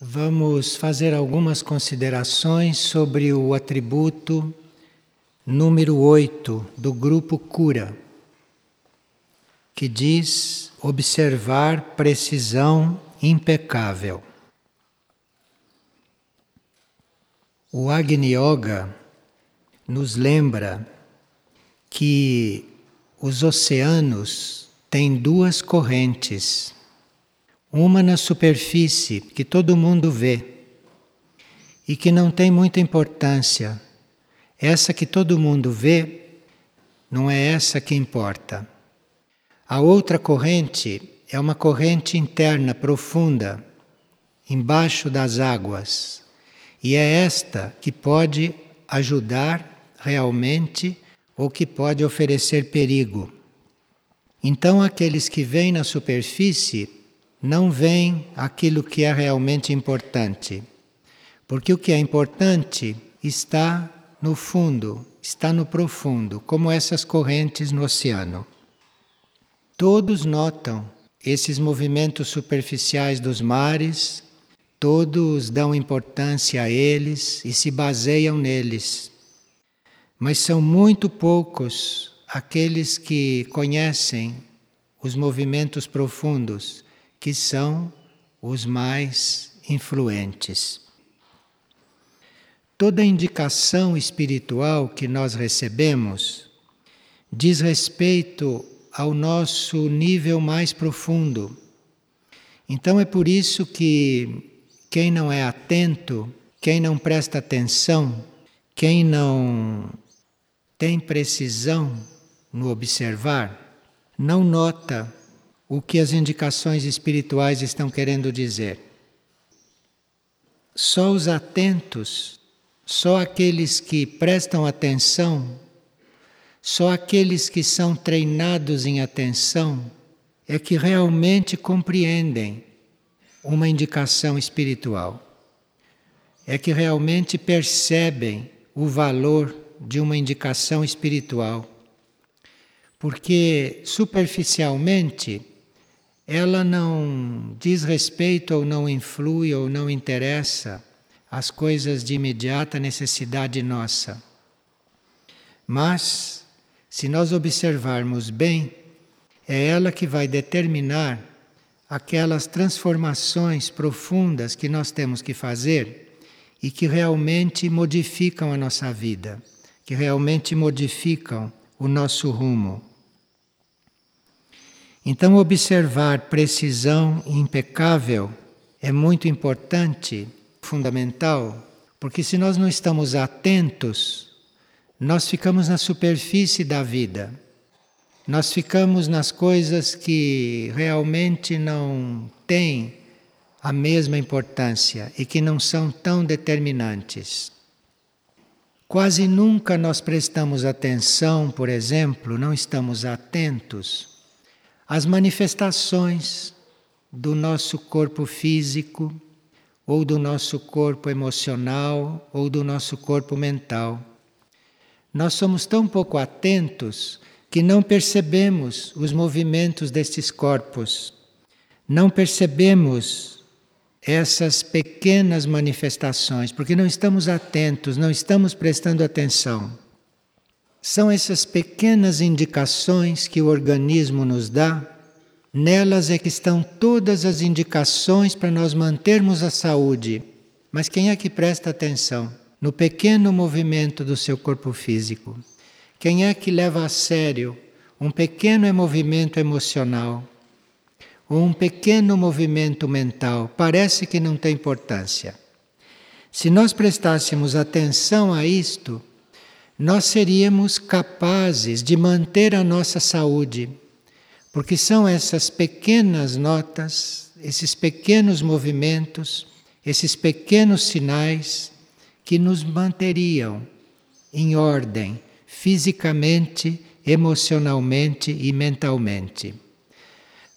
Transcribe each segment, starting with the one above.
Vamos fazer algumas considerações sobre o atributo número 8 do grupo cura, que diz observar precisão impecável. O Agni Yoga nos lembra que os oceanos têm duas correntes uma na superfície, que todo mundo vê, e que não tem muita importância. Essa que todo mundo vê, não é essa que importa. A outra corrente é uma corrente interna profunda, embaixo das águas. E é esta que pode ajudar realmente ou que pode oferecer perigo. Então, aqueles que vêm na superfície não vem aquilo que é realmente importante. Porque o que é importante está no fundo, está no profundo, como essas correntes no oceano. Todos notam esses movimentos superficiais dos mares, todos dão importância a eles e se baseiam neles. Mas são muito poucos aqueles que conhecem os movimentos profundos que são os mais influentes. Toda indicação espiritual que nós recebemos diz respeito ao nosso nível mais profundo. Então é por isso que quem não é atento, quem não presta atenção, quem não tem precisão no observar, não nota o que as indicações espirituais estão querendo dizer. Só os atentos, só aqueles que prestam atenção, só aqueles que são treinados em atenção é que realmente compreendem uma indicação espiritual. É que realmente percebem o valor de uma indicação espiritual. Porque superficialmente ela não diz respeito ou não influi ou não interessa as coisas de imediata necessidade nossa. Mas, se nós observarmos bem, é ela que vai determinar aquelas transformações profundas que nós temos que fazer e que realmente modificam a nossa vida, que realmente modificam o nosso rumo. Então, observar precisão impecável é muito importante, fundamental, porque se nós não estamos atentos, nós ficamos na superfície da vida. Nós ficamos nas coisas que realmente não têm a mesma importância e que não são tão determinantes. Quase nunca nós prestamos atenção, por exemplo, não estamos atentos as manifestações do nosso corpo físico, ou do nosso corpo emocional, ou do nosso corpo mental. Nós somos tão pouco atentos que não percebemos os movimentos destes corpos, não percebemos essas pequenas manifestações, porque não estamos atentos, não estamos prestando atenção. São essas pequenas indicações que o organismo nos dá, nelas é que estão todas as indicações para nós mantermos a saúde. Mas quem é que presta atenção no pequeno movimento do seu corpo físico? Quem é que leva a sério um pequeno movimento emocional? Ou um pequeno movimento mental? Parece que não tem importância. Se nós prestássemos atenção a isto, nós seríamos capazes de manter a nossa saúde, porque são essas pequenas notas, esses pequenos movimentos, esses pequenos sinais que nos manteriam em ordem fisicamente, emocionalmente e mentalmente.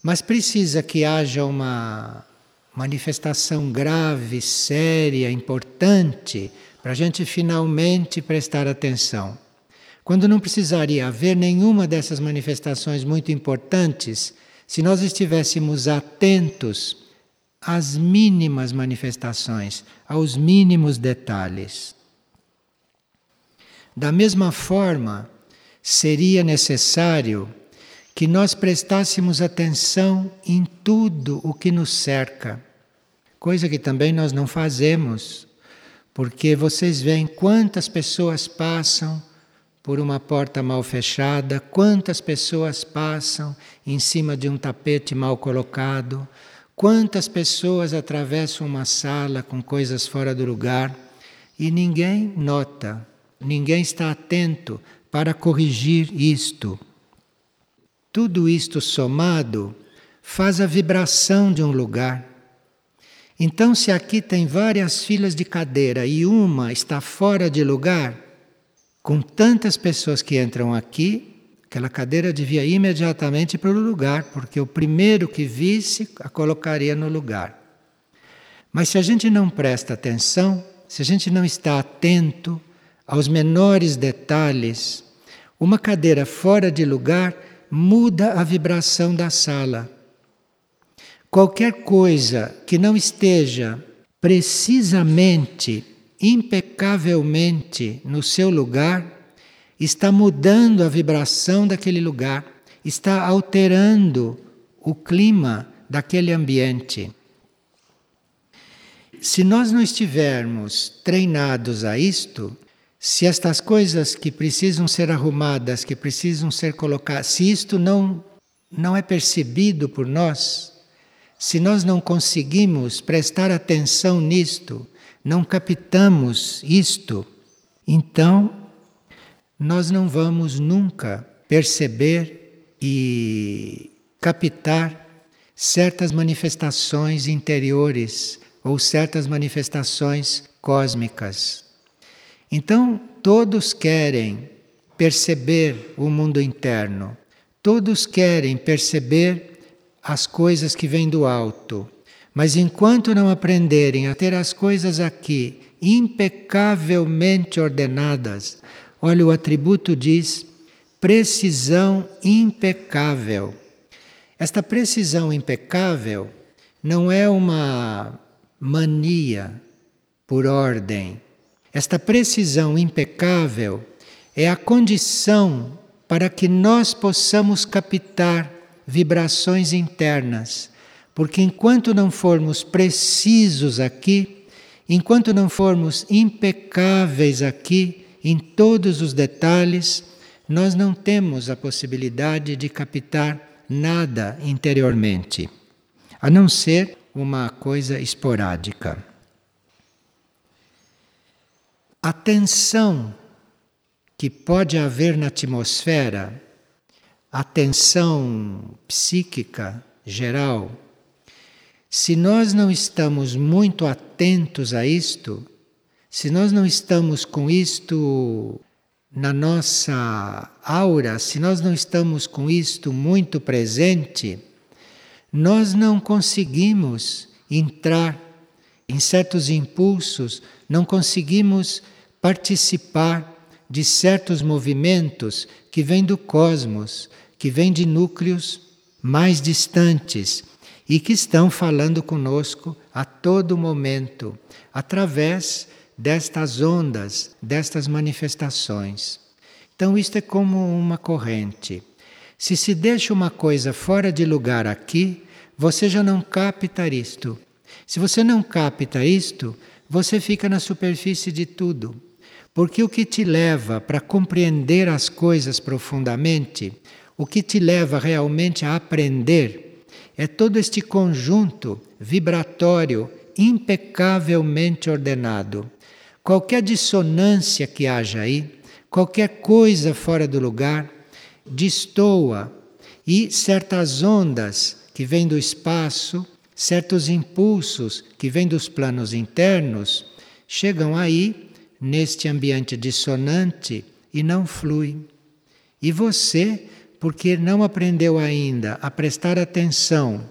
Mas precisa que haja uma manifestação grave, séria, importante para a gente finalmente prestar atenção. Quando não precisaria haver nenhuma dessas manifestações muito importantes, se nós estivéssemos atentos às mínimas manifestações, aos mínimos detalhes. Da mesma forma, seria necessário que nós prestássemos atenção em tudo o que nos cerca, coisa que também nós não fazemos, porque vocês veem quantas pessoas passam por uma porta mal fechada, quantas pessoas passam em cima de um tapete mal colocado, quantas pessoas atravessam uma sala com coisas fora do lugar e ninguém nota, ninguém está atento para corrigir isto. Tudo isto somado faz a vibração de um lugar. Então, se aqui tem várias filas de cadeira e uma está fora de lugar, com tantas pessoas que entram aqui, aquela cadeira devia imediatamente para o lugar, porque o primeiro que visse a colocaria no lugar. Mas se a gente não presta atenção, se a gente não está atento aos menores detalhes, uma cadeira fora de lugar muda a vibração da sala. Qualquer coisa que não esteja precisamente impecavelmente no seu lugar, está mudando a vibração daquele lugar, está alterando o clima daquele ambiente. Se nós não estivermos treinados a isto, se estas coisas que precisam ser arrumadas, que precisam ser colocadas, se isto não, não é percebido por nós, se nós não conseguimos prestar atenção nisto, não captamos isto, então nós não vamos nunca perceber e captar certas manifestações interiores ou certas manifestações cósmicas. Então, todos querem perceber o mundo interno, todos querem perceber as coisas que vêm do alto. Mas enquanto não aprenderem a ter as coisas aqui impecavelmente ordenadas, olha, o atributo diz precisão impecável. Esta precisão impecável não é uma mania por ordem. Esta precisão impecável é a condição para que nós possamos captar vibrações internas porque enquanto não formos precisos aqui, enquanto não formos impecáveis aqui em todos os detalhes, nós não temos a possibilidade de captar nada interiormente, a não ser uma coisa esporádica. A tensão que pode haver na atmosfera, a tensão psíquica geral, se nós não estamos muito atentos a isto, se nós não estamos com isto na nossa aura, se nós não estamos com isto muito presente, nós não conseguimos entrar em certos impulsos, não conseguimos participar de certos movimentos que vêm do cosmos, que vêm de núcleos mais distantes e que estão falando conosco a todo momento, através destas ondas, destas manifestações. Então, isto é como uma corrente. Se se deixa uma coisa fora de lugar aqui, você já não capta isto. Se você não capta isto, você fica na superfície de tudo. Porque o que te leva para compreender as coisas profundamente, o que te leva realmente a aprender, é todo este conjunto vibratório impecavelmente ordenado. Qualquer dissonância que haja aí, qualquer coisa fora do lugar, destoa e certas ondas que vêm do espaço, certos impulsos que vêm dos planos internos, chegam aí neste ambiente dissonante e não fluem. E você porque não aprendeu ainda a prestar atenção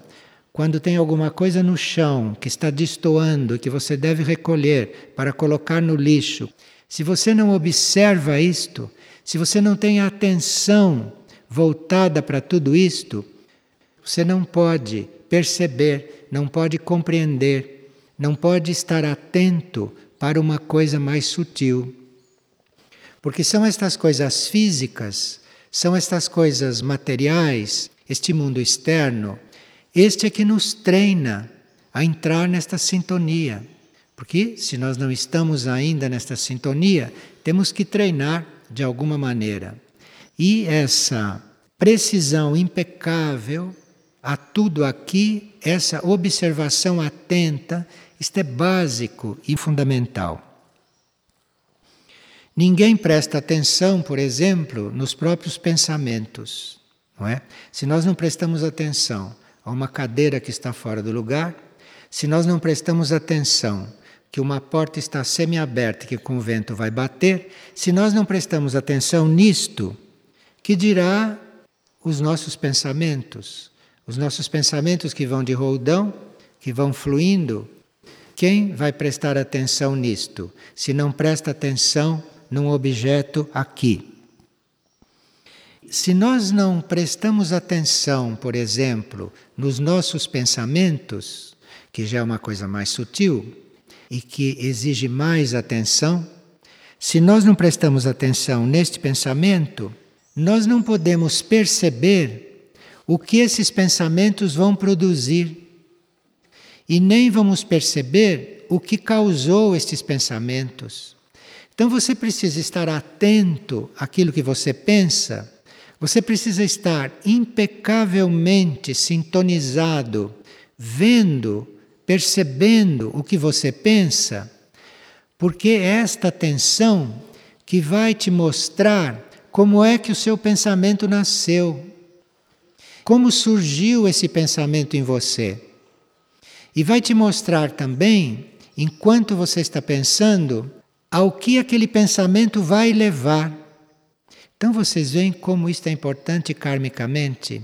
quando tem alguma coisa no chão que está destoando, que você deve recolher para colocar no lixo. Se você não observa isto, se você não tem atenção voltada para tudo isto, você não pode perceber, não pode compreender, não pode estar atento para uma coisa mais sutil. Porque são estas coisas físicas, são estas coisas materiais, este mundo externo, este é que nos treina a entrar nesta sintonia. Porque se nós não estamos ainda nesta sintonia, temos que treinar de alguma maneira. E essa precisão impecável a tudo aqui, essa observação atenta, isto é básico e fundamental. Ninguém presta atenção, por exemplo, nos próprios pensamentos, não é? Se nós não prestamos atenção a uma cadeira que está fora do lugar, se nós não prestamos atenção que uma porta está semi-aberta que com o vento vai bater, se nós não prestamos atenção nisto, que dirá os nossos pensamentos, os nossos pensamentos que vão de roldão, que vão fluindo, quem vai prestar atenção nisto, se não presta atenção num objeto aqui? Se nós não prestamos atenção, por exemplo, nos nossos pensamentos, que já é uma coisa mais sutil, e que exige mais atenção, se nós não prestamos atenção neste pensamento, nós não podemos perceber o que esses pensamentos vão produzir e nem vamos perceber o que causou estes pensamentos. Então você precisa estar atento àquilo que você pensa, você precisa estar impecavelmente sintonizado, vendo percebendo o que você pensa, porque é esta atenção que vai te mostrar como é que o seu pensamento nasceu, como surgiu esse pensamento em você. E vai te mostrar também, enquanto você está pensando, ao que aquele pensamento vai levar. Então vocês veem como isto é importante karmicamente,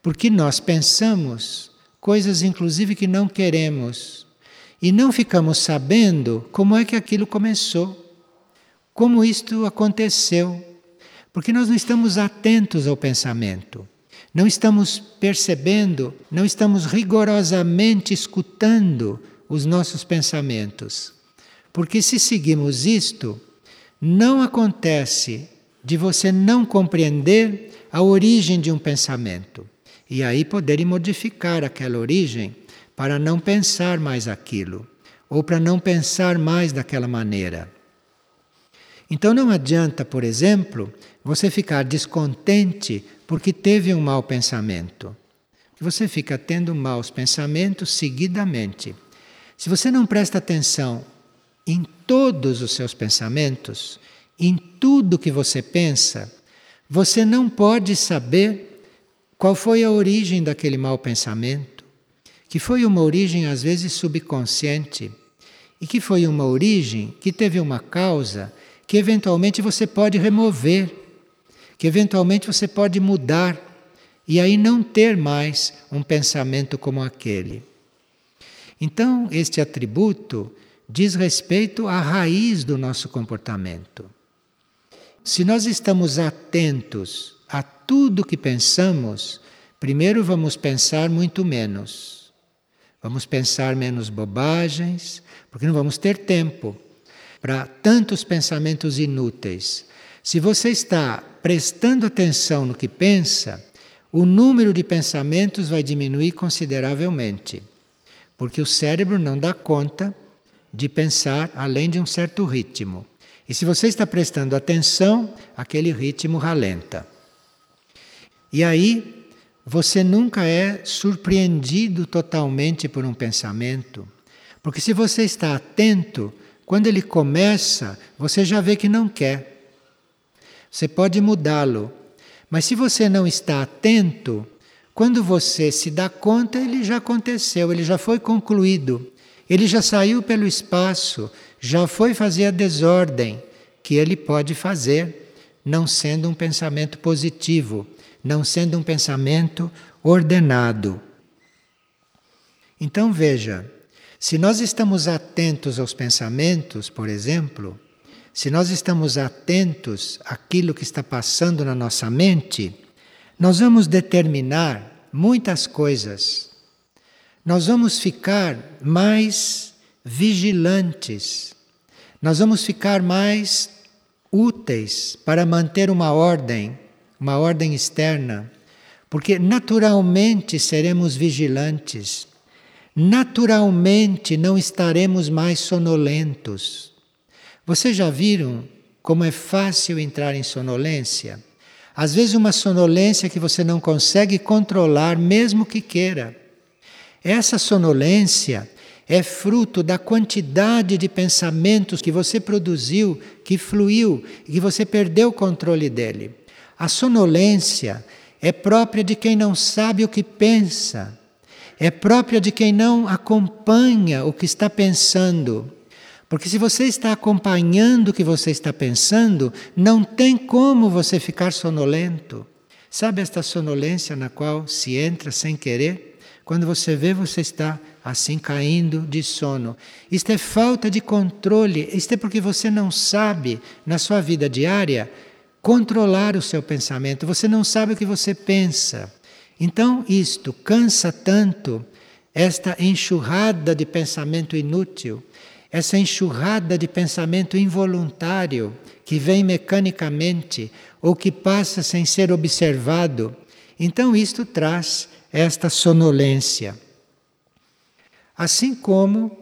porque nós pensamos coisas inclusive que não queremos, e não ficamos sabendo como é que aquilo começou, como isto aconteceu, porque nós não estamos atentos ao pensamento, não estamos percebendo, não estamos rigorosamente escutando os nossos pensamentos. Porque se seguimos isto, não acontece de você não compreender a origem de um pensamento e aí poderem modificar aquela origem para não pensar mais aquilo, ou para não pensar mais daquela maneira. Então não adianta, por exemplo, você ficar descontente porque teve um mau pensamento. Você fica tendo maus pensamentos seguidamente. Se você não presta atenção em todos os seus pensamentos, em tudo que você pensa, você não pode saber qual foi a origem daquele mau pensamento? Que foi uma origem às vezes subconsciente e que foi uma origem que teve uma causa que eventualmente você pode remover, que eventualmente você pode mudar e aí não ter mais um pensamento como aquele. Então, este atributo diz respeito à raiz do nosso comportamento. Se nós estamos atentos a tudo que pensamos, primeiro vamos pensar muito menos. Vamos pensar menos bobagens, porque não vamos ter tempo para tantos pensamentos inúteis. Se você está prestando atenção no que pensa, o número de pensamentos vai diminuir consideravelmente, porque o cérebro não dá conta de pensar além de um certo ritmo. E se você está prestando atenção, aquele ritmo ralenta. E aí você nunca é surpreendido totalmente por um pensamento. Porque se você está atento, quando ele começa, você já vê que não quer. Você pode mudá-lo. Mas se você não está atento, quando você se dá conta, ele já aconteceu, ele já foi concluído. Ele já saiu pelo espaço, já foi fazer a desordem que ele pode fazer, não sendo um pensamento positivo não sendo um pensamento ordenado. Então veja, se nós estamos atentos aos pensamentos, por exemplo, se nós estamos atentos àquilo que está passando na nossa mente, nós vamos determinar muitas coisas nós vamos ficar mais vigilantes, nós vamos ficar mais úteis para manter uma ordem, uma ordem externa, porque naturalmente seremos vigilantes, naturalmente não estaremos mais sonolentos. Vocês já viram como é fácil entrar em sonolência? Às vezes, uma sonolência que você não consegue controlar, mesmo que queira. Essa sonolência é fruto da quantidade de pensamentos que você produziu, que fluiu e que você perdeu o controle dele. A sonolência é própria de quem não sabe o que pensa, é própria de quem não acompanha o que está pensando. Porque se você está acompanhando o que você está pensando, não tem como você ficar sonolento. Sabe esta sonolência na qual se entra sem querer? Quando você vê, você está assim caindo de sono. Isto é falta de controle, isto é porque você não sabe, na sua vida diária, controlar o seu pensamento, você não sabe o que você pensa. Então, isto cansa tanto, esta enxurrada de pensamento inútil essa enxurrada de pensamento involuntário que vem mecanicamente ou que passa sem ser observado. Então, isto traz esta sonolência. Assim como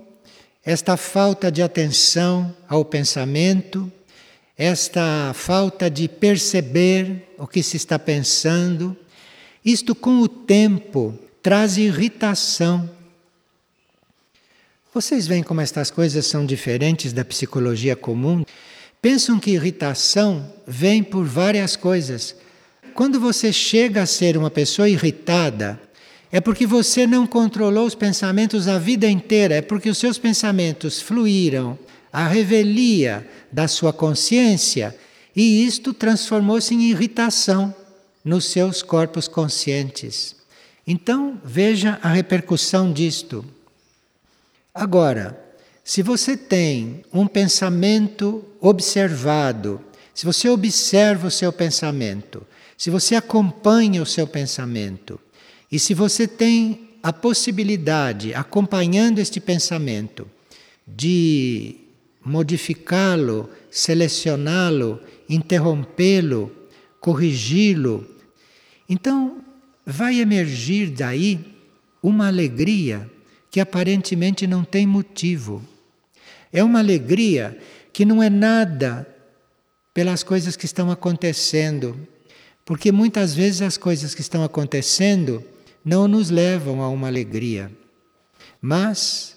esta falta de atenção ao pensamento, esta falta de perceber o que se está pensando, isto com o tempo traz irritação vocês veem como estas coisas são diferentes da psicologia comum? Pensam que irritação vem por várias coisas. Quando você chega a ser uma pessoa irritada, é porque você não controlou os pensamentos a vida inteira, é porque os seus pensamentos fluíram à revelia da sua consciência e isto transformou-se em irritação nos seus corpos conscientes. Então, veja a repercussão disto. Agora, se você tem um pensamento observado, se você observa o seu pensamento, se você acompanha o seu pensamento, e se você tem a possibilidade, acompanhando este pensamento, de modificá-lo, selecioná-lo, interrompê-lo, corrigi-lo, então vai emergir daí uma alegria que aparentemente não tem motivo. É uma alegria que não é nada pelas coisas que estão acontecendo, porque muitas vezes as coisas que estão acontecendo não nos levam a uma alegria, mas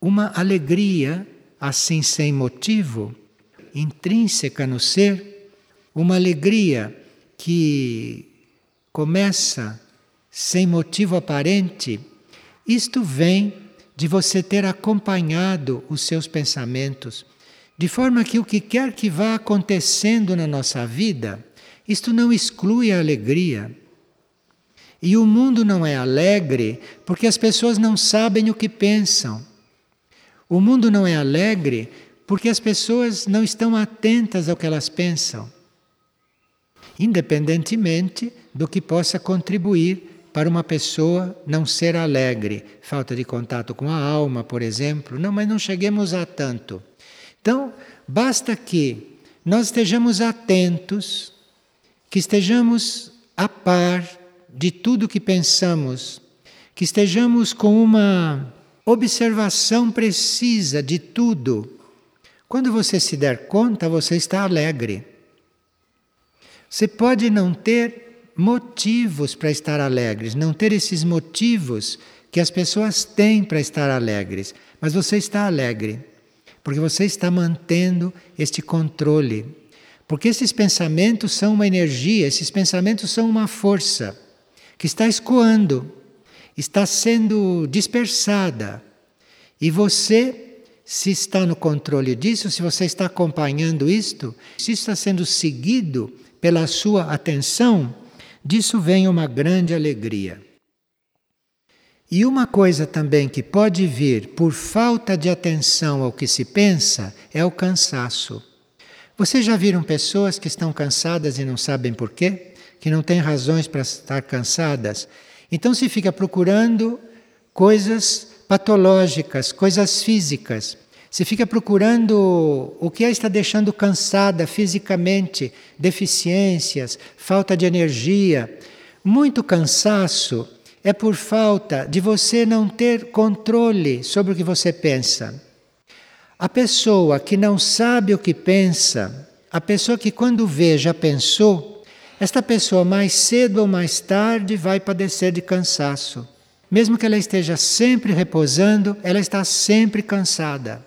uma alegria assim sem motivo, intrínseca no ser, uma alegria que começa sem motivo aparente isto vem de você ter acompanhado os seus pensamentos, de forma que o que quer que vá acontecendo na nossa vida, isto não exclui a alegria. E o mundo não é alegre porque as pessoas não sabem o que pensam. O mundo não é alegre porque as pessoas não estão atentas ao que elas pensam, independentemente do que possa contribuir para uma pessoa não ser alegre, falta de contato com a alma, por exemplo. Não, mas não cheguemos a tanto. Então, basta que nós estejamos atentos, que estejamos a par de tudo que pensamos, que estejamos com uma observação precisa de tudo. Quando você se der conta, você está alegre. Você pode não ter motivos para estar alegres, não ter esses motivos que as pessoas têm para estar alegres. Mas você está alegre, porque você está mantendo este controle. Porque esses pensamentos são uma energia, esses pensamentos são uma força que está escoando, está sendo dispersada. E você, se está no controle disso, se você está acompanhando isto, se está sendo seguido pela sua atenção, Disso vem uma grande alegria. E uma coisa também que pode vir por falta de atenção ao que se pensa é o cansaço. Vocês já viram pessoas que estão cansadas e não sabem por quê? Que não têm razões para estar cansadas? Então se fica procurando coisas patológicas, coisas físicas. Você fica procurando o que a está deixando cansada fisicamente, deficiências, falta de energia. Muito cansaço é por falta de você não ter controle sobre o que você pensa. A pessoa que não sabe o que pensa, a pessoa que quando vê já pensou, esta pessoa mais cedo ou mais tarde vai padecer de cansaço. Mesmo que ela esteja sempre repousando, ela está sempre cansada.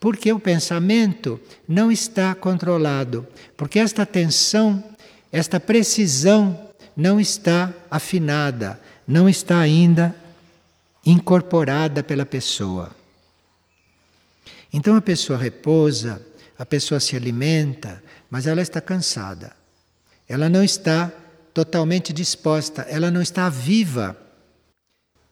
Porque o pensamento não está controlado, porque esta atenção, esta precisão não está afinada, não está ainda incorporada pela pessoa. Então a pessoa repousa, a pessoa se alimenta, mas ela está cansada. Ela não está totalmente disposta, ela não está viva.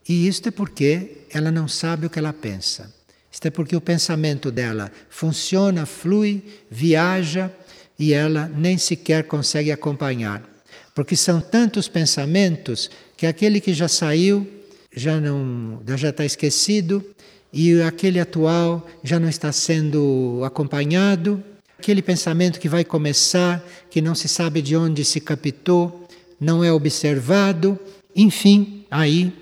E isto é porque ela não sabe o que ela pensa. Isto é porque o pensamento dela funciona, flui, viaja e ela nem sequer consegue acompanhar. Porque são tantos pensamentos que aquele que já saiu já não já está esquecido e aquele atual já não está sendo acompanhado, aquele pensamento que vai começar, que não se sabe de onde se captou, não é observado, enfim, aí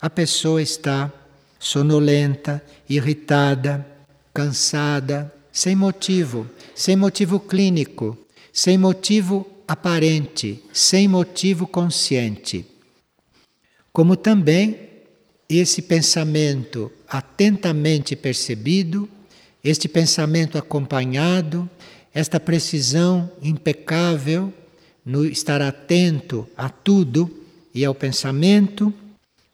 a pessoa está sonolenta, irritada, cansada, sem motivo, sem motivo clínico, sem motivo aparente, sem motivo consciente. Como também esse pensamento atentamente percebido, este pensamento acompanhado, esta precisão impecável no estar atento a tudo e ao pensamento,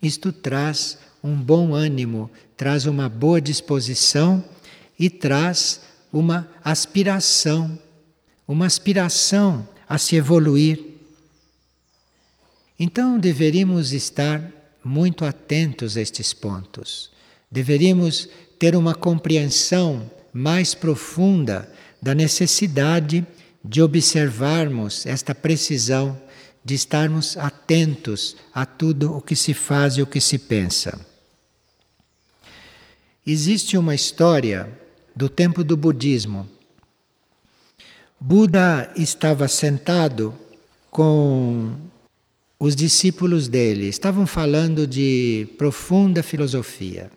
isto traz um bom ânimo, traz uma boa disposição e traz uma aspiração, uma aspiração a se evoluir. Então deveríamos estar muito atentos a estes pontos. Deveríamos ter uma compreensão mais profunda da necessidade de observarmos esta precisão, de estarmos atentos a tudo o que se faz e o que se pensa. Existe uma história do tempo do budismo. Buda estava sentado com os discípulos dele estavam falando de profunda filosofia.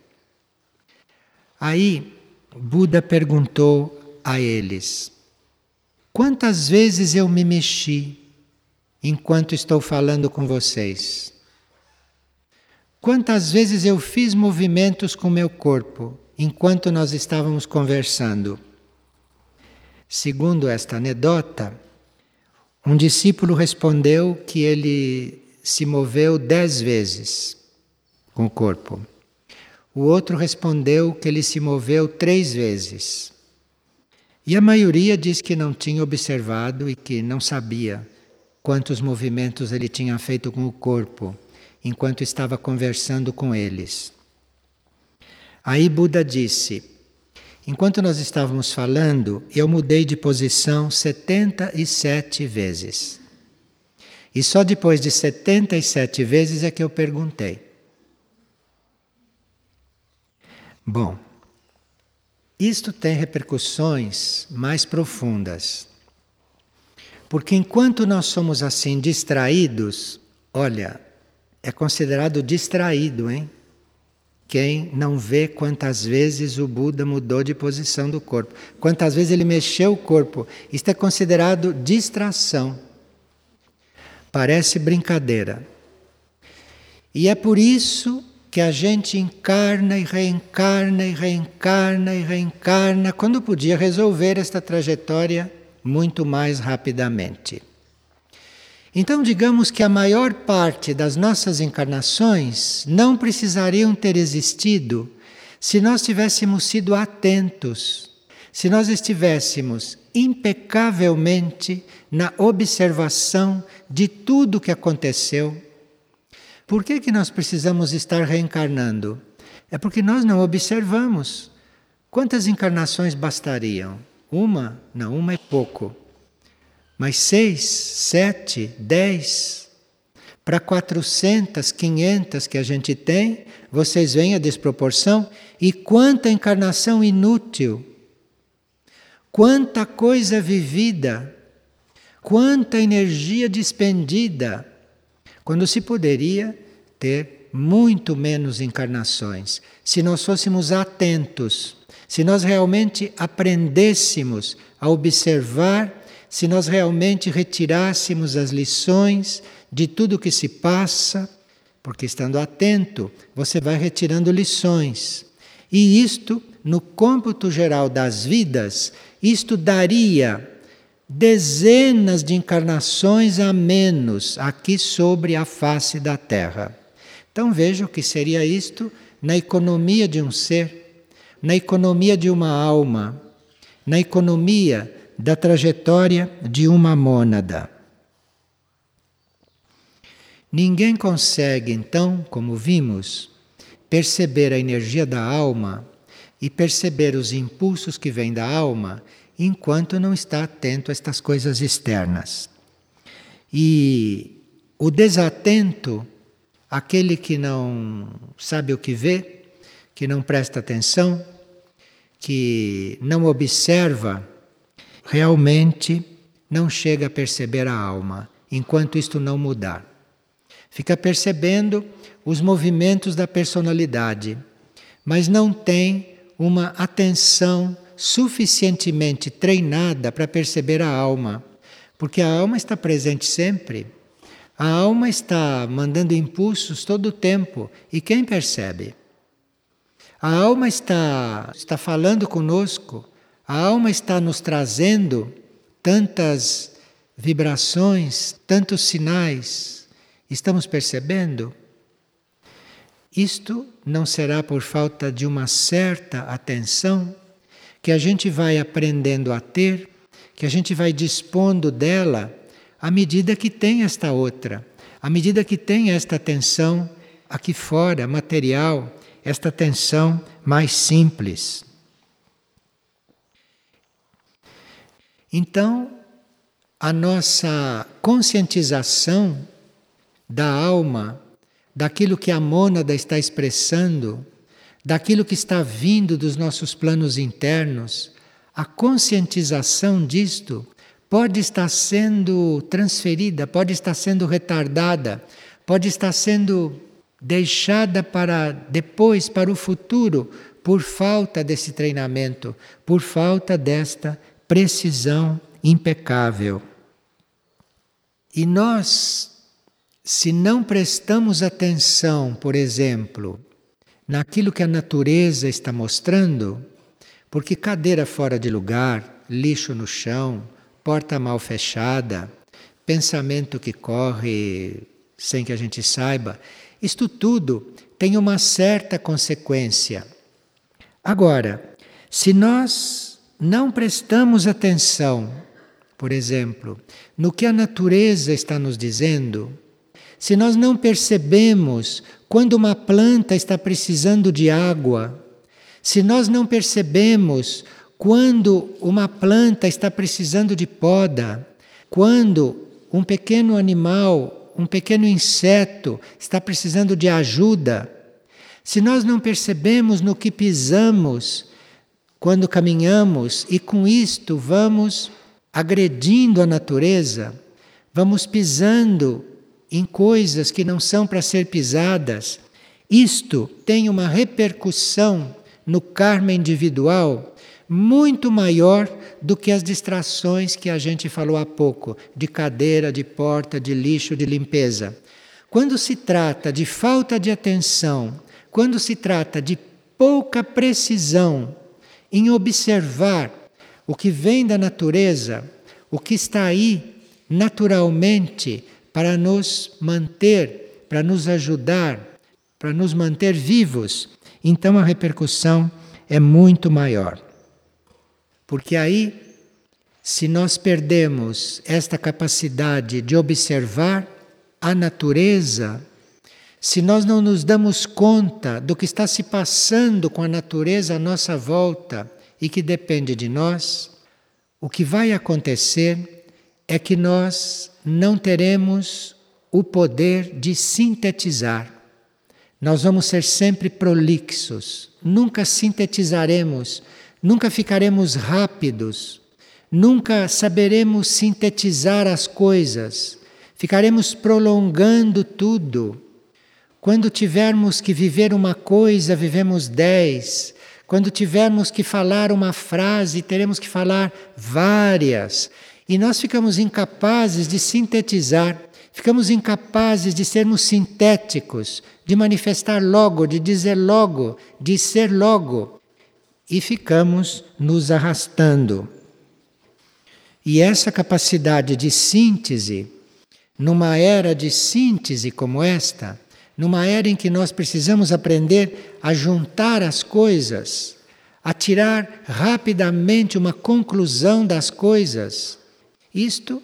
Aí Buda perguntou a eles: Quantas vezes eu me mexi enquanto estou falando com vocês? Quantas vezes eu fiz movimentos com meu corpo enquanto nós estávamos conversando? Segundo esta anedota, um discípulo respondeu que ele se moveu dez vezes com o corpo. O outro respondeu que ele se moveu três vezes. E a maioria diz que não tinha observado e que não sabia quantos movimentos ele tinha feito com o corpo enquanto estava conversando com eles. Aí Buda disse: Enquanto nós estávamos falando, eu mudei de posição 77 vezes. E só depois de 77 vezes é que eu perguntei. Bom, isto tem repercussões mais profundas. Porque enquanto nós somos assim distraídos, olha, é considerado distraído, hein? Quem não vê quantas vezes o Buda mudou de posição do corpo, quantas vezes ele mexeu o corpo. Isto é considerado distração. Parece brincadeira. E é por isso que a gente encarna e reencarna e reencarna e reencarna quando podia resolver esta trajetória muito mais rapidamente. Então, digamos que a maior parte das nossas encarnações não precisariam ter existido se nós tivéssemos sido atentos, se nós estivéssemos impecavelmente na observação de tudo o que aconteceu. Por que, que nós precisamos estar reencarnando? É porque nós não observamos. Quantas encarnações bastariam? Uma? Não, uma é pouco mas seis, sete, dez, para 400, 500 que a gente tem, vocês veem a desproporção? E quanta encarnação inútil, quanta coisa vivida, quanta energia despendida, quando se poderia ter muito menos encarnações, se nós fôssemos atentos, se nós realmente aprendêssemos a observar, se nós realmente retirássemos as lições de tudo que se passa, porque estando atento, você vai retirando lições. E isto, no cômputo geral das vidas, isto daria dezenas de encarnações a menos aqui sobre a face da Terra. Então veja o que seria isto na economia de um ser, na economia de uma alma, na economia da trajetória de uma mônada. Ninguém consegue, então, como vimos, perceber a energia da alma e perceber os impulsos que vêm da alma enquanto não está atento a estas coisas externas. E o desatento, aquele que não sabe o que vê, que não presta atenção, que não observa, realmente não chega a perceber a alma, enquanto isto não mudar. Fica percebendo os movimentos da personalidade, mas não tem uma atenção suficientemente treinada para perceber a alma, porque a alma está presente sempre. A alma está mandando impulsos todo o tempo e quem percebe? A alma está, está falando conosco, a alma está nos trazendo tantas vibrações, tantos sinais. Estamos percebendo? Isto não será por falta de uma certa atenção que a gente vai aprendendo a ter, que a gente vai dispondo dela à medida que tem esta outra, à medida que tem esta atenção aqui fora, material, esta atenção mais simples. Então, a nossa conscientização da alma, daquilo que a mônada está expressando, daquilo que está vindo dos nossos planos internos, a conscientização disto pode estar sendo transferida, pode estar sendo retardada, pode estar sendo deixada para depois, para o futuro, por falta desse treinamento, por falta desta precisão impecável. E nós se não prestamos atenção, por exemplo, naquilo que a natureza está mostrando, porque cadeira fora de lugar, lixo no chão, porta mal fechada, pensamento que corre sem que a gente saiba, isto tudo tem uma certa consequência. Agora, se nós não prestamos atenção, por exemplo, no que a natureza está nos dizendo, se nós não percebemos quando uma planta está precisando de água, se nós não percebemos quando uma planta está precisando de poda, quando um pequeno animal, um pequeno inseto está precisando de ajuda, se nós não percebemos no que pisamos quando caminhamos e com isto vamos agredindo a natureza, vamos pisando em coisas que não são para ser pisadas, isto tem uma repercussão no karma individual muito maior do que as distrações que a gente falou há pouco, de cadeira, de porta, de lixo, de limpeza. Quando se trata de falta de atenção, quando se trata de pouca precisão em observar o que vem da natureza, o que está aí naturalmente para nos manter, para nos ajudar, para nos manter vivos, então a repercussão é muito maior. Porque aí, se nós perdemos esta capacidade de observar a natureza, se nós não nos damos conta do que está se passando com a natureza à nossa volta e que depende de nós, o que vai acontecer é que nós não teremos o poder de sintetizar. Nós vamos ser sempre prolixos, nunca sintetizaremos, nunca ficaremos rápidos, nunca saberemos sintetizar as coisas, ficaremos prolongando tudo. Quando tivermos que viver uma coisa, vivemos dez. Quando tivermos que falar uma frase, teremos que falar várias. E nós ficamos incapazes de sintetizar, ficamos incapazes de sermos sintéticos, de manifestar logo, de dizer logo, de ser logo. E ficamos nos arrastando. E essa capacidade de síntese, numa era de síntese como esta, numa era em que nós precisamos aprender a juntar as coisas, a tirar rapidamente uma conclusão das coisas. Isto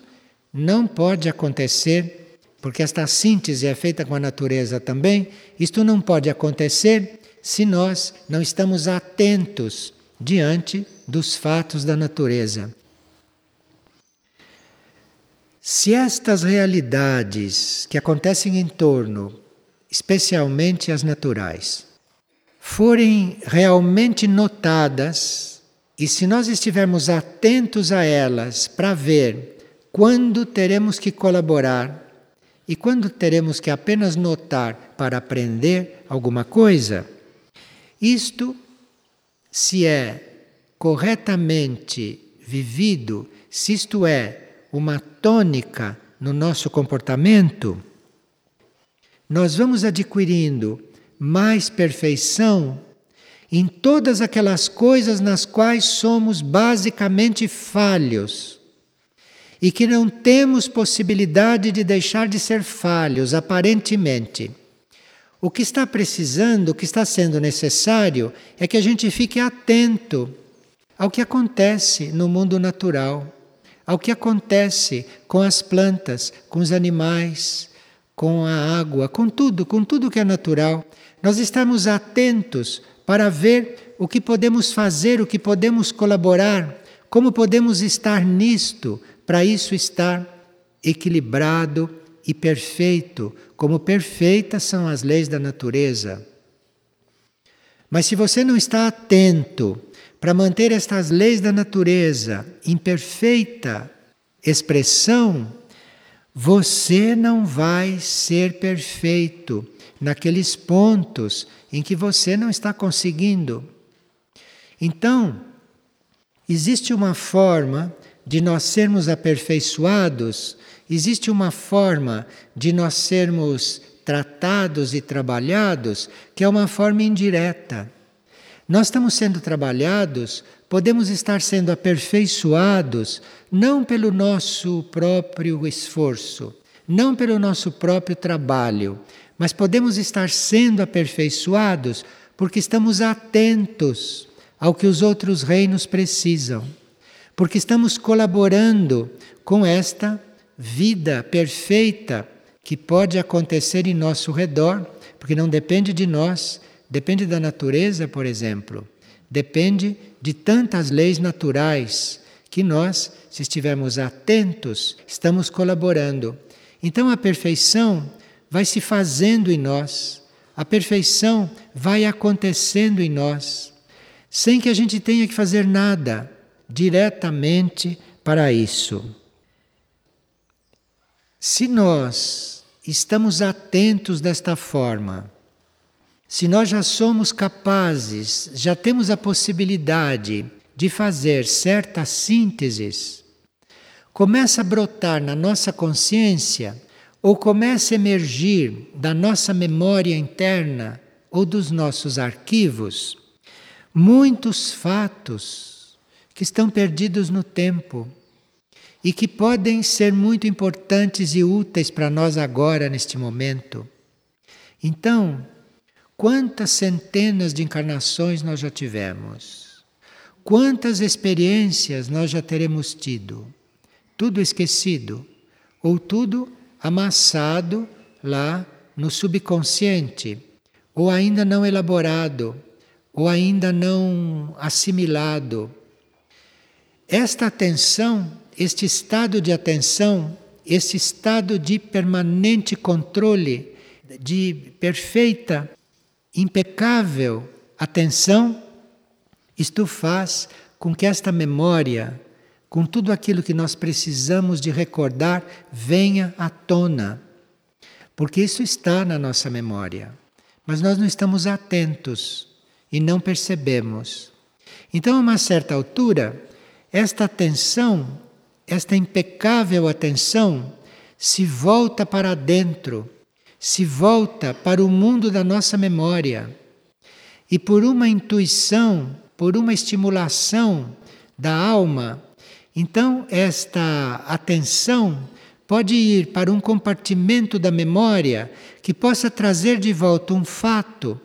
não pode acontecer, porque esta síntese é feita com a natureza também. Isto não pode acontecer se nós não estamos atentos diante dos fatos da natureza. Se estas realidades que acontecem em torno especialmente as naturais, forem realmente notadas e se nós estivermos atentos a elas para ver quando teremos que colaborar e quando teremos que apenas notar para aprender alguma coisa, isto, se é corretamente vivido, se isto é uma tônica no nosso comportamento, nós vamos adquirindo mais perfeição em todas aquelas coisas nas quais somos basicamente falhos e que não temos possibilidade de deixar de ser falhos, aparentemente. O que está precisando, o que está sendo necessário, é que a gente fique atento ao que acontece no mundo natural, ao que acontece com as plantas, com os animais, com a água, com tudo, com tudo que é natural. Nós estamos atentos para ver o que podemos fazer, o que podemos colaborar, como podemos estar nisto, para isso estar equilibrado e perfeito, como perfeitas são as leis da natureza. Mas se você não está atento para manter estas leis da natureza em perfeita expressão, você não vai ser perfeito naqueles pontos em que você não está conseguindo. Então, existe uma forma de nós sermos aperfeiçoados, existe uma forma de nós sermos tratados e trabalhados que é uma forma indireta. Nós estamos sendo trabalhados, podemos estar sendo aperfeiçoados não pelo nosso próprio esforço, não pelo nosso próprio trabalho, mas podemos estar sendo aperfeiçoados porque estamos atentos ao que os outros reinos precisam, porque estamos colaborando com esta vida perfeita que pode acontecer em nosso redor, porque não depende de nós, Depende da natureza, por exemplo. Depende de tantas leis naturais que nós, se estivermos atentos, estamos colaborando. Então a perfeição vai se fazendo em nós, a perfeição vai acontecendo em nós, sem que a gente tenha que fazer nada diretamente para isso. Se nós estamos atentos desta forma, se nós já somos capazes, já temos a possibilidade de fazer certas sínteses, começa a brotar na nossa consciência ou começa a emergir da nossa memória interna ou dos nossos arquivos muitos fatos que estão perdidos no tempo e que podem ser muito importantes e úteis para nós agora, neste momento. Então, Quantas centenas de encarnações nós já tivemos? Quantas experiências nós já teremos tido? Tudo esquecido ou tudo amassado lá no subconsciente, ou ainda não elaborado, ou ainda não assimilado. Esta atenção, este estado de atenção, esse estado de permanente controle, de perfeita, impecável atenção, isto faz com que esta memória, com tudo aquilo que nós precisamos de recordar, venha à tona. Porque isso está na nossa memória. Mas nós não estamos atentos e não percebemos. Então, a uma certa altura, esta atenção, esta impecável atenção, se volta para dentro, se volta para o mundo da nossa memória. E por uma intuição, por uma estimulação da alma, então esta atenção pode ir para um compartimento da memória que possa trazer de volta um fato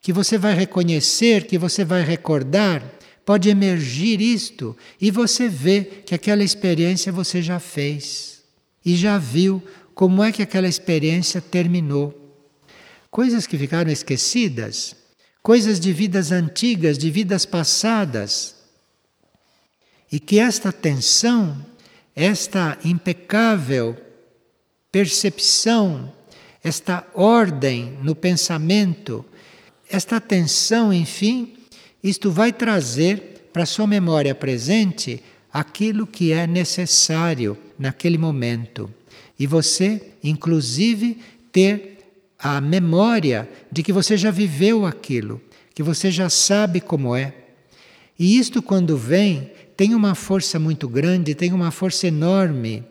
que você vai reconhecer, que você vai recordar, pode emergir isto e você vê que aquela experiência você já fez e já viu como é que aquela experiência terminou. Coisas que ficaram esquecidas, coisas de vidas antigas, de vidas passadas. E que esta atenção, esta impecável percepção, esta ordem no pensamento, esta atenção, enfim, isto vai trazer para a sua memória presente aquilo que é necessário naquele momento. E você, inclusive, ter a memória de que você já viveu aquilo, que você já sabe como é. E isto, quando vem, tem uma força muito grande, tem uma força enorme.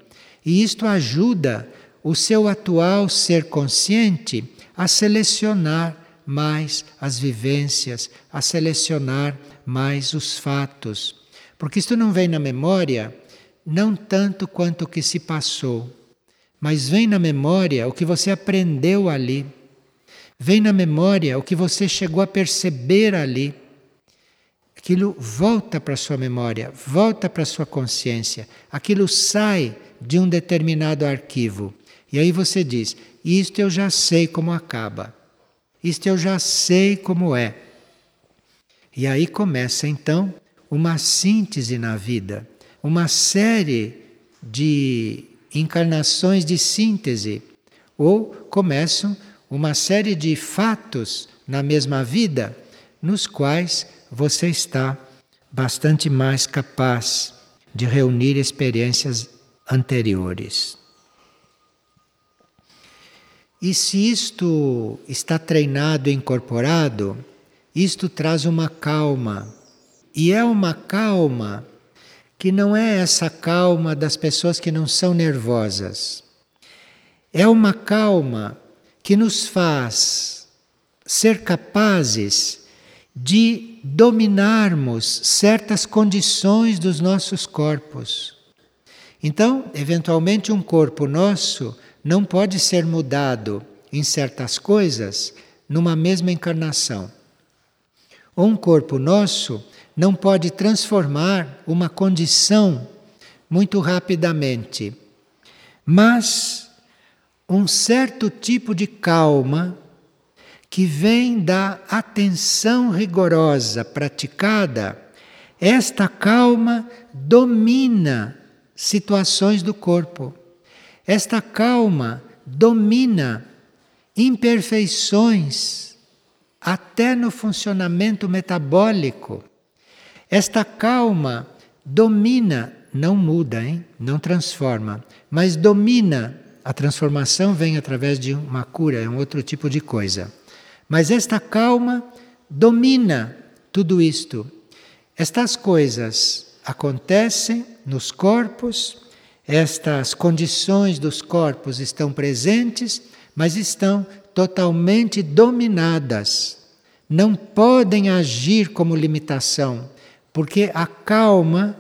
E isto ajuda o seu atual ser consciente a selecionar mais as vivências, a selecionar mais os fatos. Porque isto não vem na memória não tanto quanto o que se passou, mas vem na memória o que você aprendeu ali. Vem na memória o que você chegou a perceber ali. Aquilo volta para a sua memória, volta para a sua consciência. Aquilo sai de um determinado arquivo. E aí você diz: Isto eu já sei como acaba. Isto eu já sei como é. E aí começa então uma síntese na vida, uma série de encarnações de síntese, ou começam uma série de fatos na mesma vida, nos quais você está bastante mais capaz de reunir experiências anteriores. E se isto está treinado e incorporado, isto traz uma calma. E é uma calma que não é essa calma das pessoas que não são nervosas. É uma calma que nos faz ser capazes de dominarmos certas condições dos nossos corpos. Então, eventualmente, um corpo nosso não pode ser mudado em certas coisas numa mesma encarnação. Ou um corpo nosso não pode transformar uma condição muito rapidamente. Mas um certo tipo de calma que vem da atenção rigorosa praticada, esta calma domina situações do corpo. Esta calma domina imperfeições até no funcionamento metabólico. Esta calma domina, não muda, hein? não transforma, mas domina. A transformação vem através de uma cura, é um outro tipo de coisa. Mas esta calma domina tudo isto. Estas coisas acontecem nos corpos estas condições dos corpos estão presentes, mas estão totalmente dominadas. Não podem agir como limitação, porque a calma,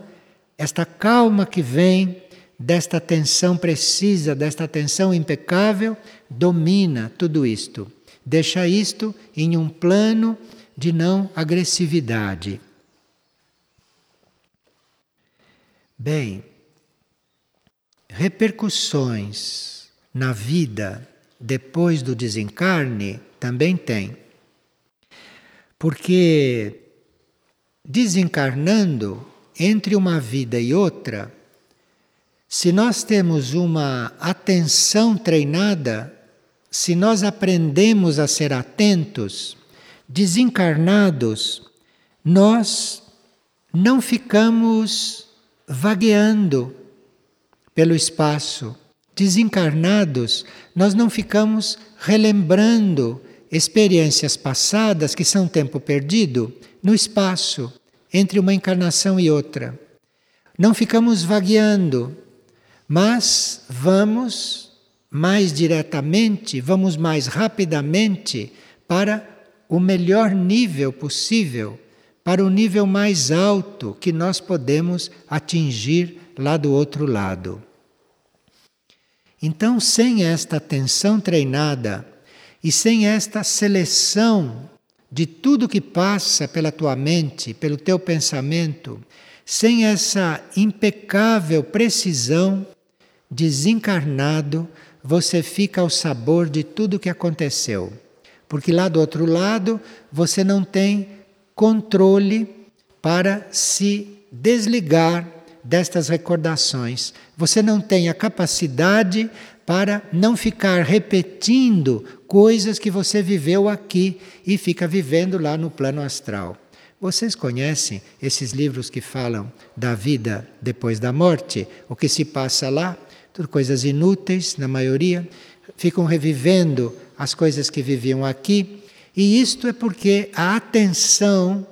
esta calma que vem desta atenção precisa, desta atenção impecável, domina tudo isto. Deixa isto em um plano de não agressividade. Bem, repercussões na vida depois do desencarne também tem. Porque desencarnando entre uma vida e outra, Se nós temos uma atenção treinada, se nós aprendemos a ser atentos, desencarnados, nós não ficamos vagueando pelo espaço. Desencarnados, nós não ficamos relembrando experiências passadas que são tempo perdido no espaço entre uma encarnação e outra. Não ficamos vagueando, mas vamos mais diretamente, vamos mais rapidamente para o melhor nível possível, para o nível mais alto que nós podemos atingir lá do outro lado. Então, sem esta atenção treinada e sem esta seleção de tudo que passa pela tua mente, pelo teu pensamento, sem essa impecável precisão, desencarnado, você fica ao sabor de tudo o que aconteceu. Porque lá do outro lado você não tem controle para se desligar destas recordações. Você não tem a capacidade para não ficar repetindo coisas que você viveu aqui e fica vivendo lá no plano astral. Vocês conhecem esses livros que falam da vida depois da morte? O que se passa lá? Tudo coisas inúteis, na maioria. Ficam revivendo as coisas que viviam aqui. E isto é porque a atenção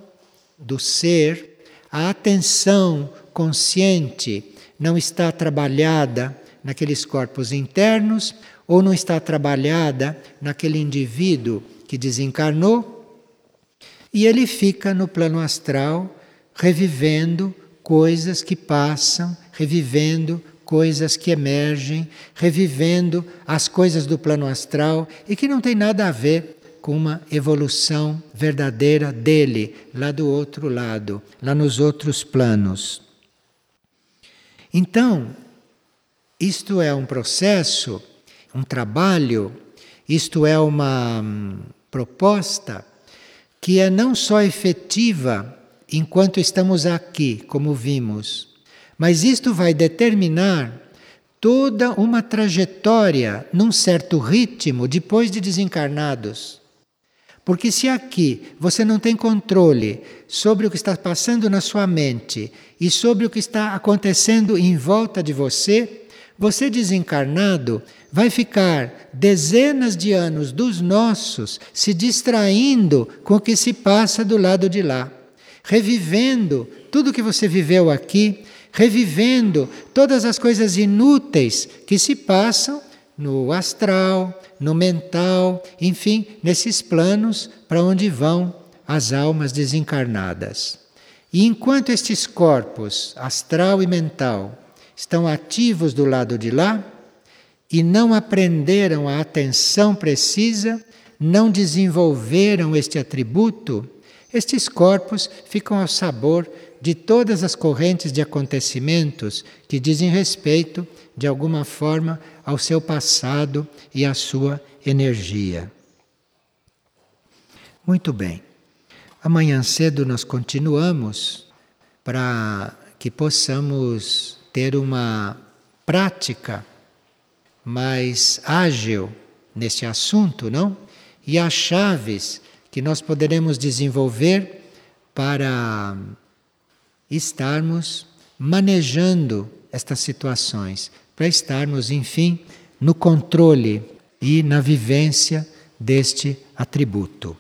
do ser, a atenção consciente, não está trabalhada naqueles corpos internos ou não está trabalhada naquele indivíduo que desencarnou e ele fica no plano astral revivendo coisas que passam, revivendo coisas que emergem, revivendo as coisas do plano astral e que não tem nada a ver com uma evolução verdadeira dele, lá do outro lado, lá nos outros planos. Então, isto é um processo, um trabalho, isto é uma hum, proposta que é não só efetiva enquanto estamos aqui, como vimos, mas isto vai determinar toda uma trajetória num certo ritmo depois de desencarnados. Porque se aqui você não tem controle sobre o que está passando na sua mente e sobre o que está acontecendo em volta de você, você desencarnado vai ficar dezenas de anos dos nossos se distraindo com o que se passa do lado de lá, revivendo tudo que você viveu aqui, revivendo todas as coisas inúteis que se passam no astral, no mental, enfim, nesses planos para onde vão as almas desencarnadas. E enquanto estes corpos, astral e mental, estão ativos do lado de lá e não aprenderam a atenção precisa, não desenvolveram este atributo, estes corpos ficam ao sabor de todas as correntes de acontecimentos que dizem respeito, de alguma forma, ao seu passado e à sua energia. Muito bem. Amanhã cedo nós continuamos para que possamos ter uma prática mais ágil nesse assunto, não? E as chaves que nós poderemos desenvolver para estarmos manejando estas situações, para estarmos, enfim, no controle e na vivência deste atributo.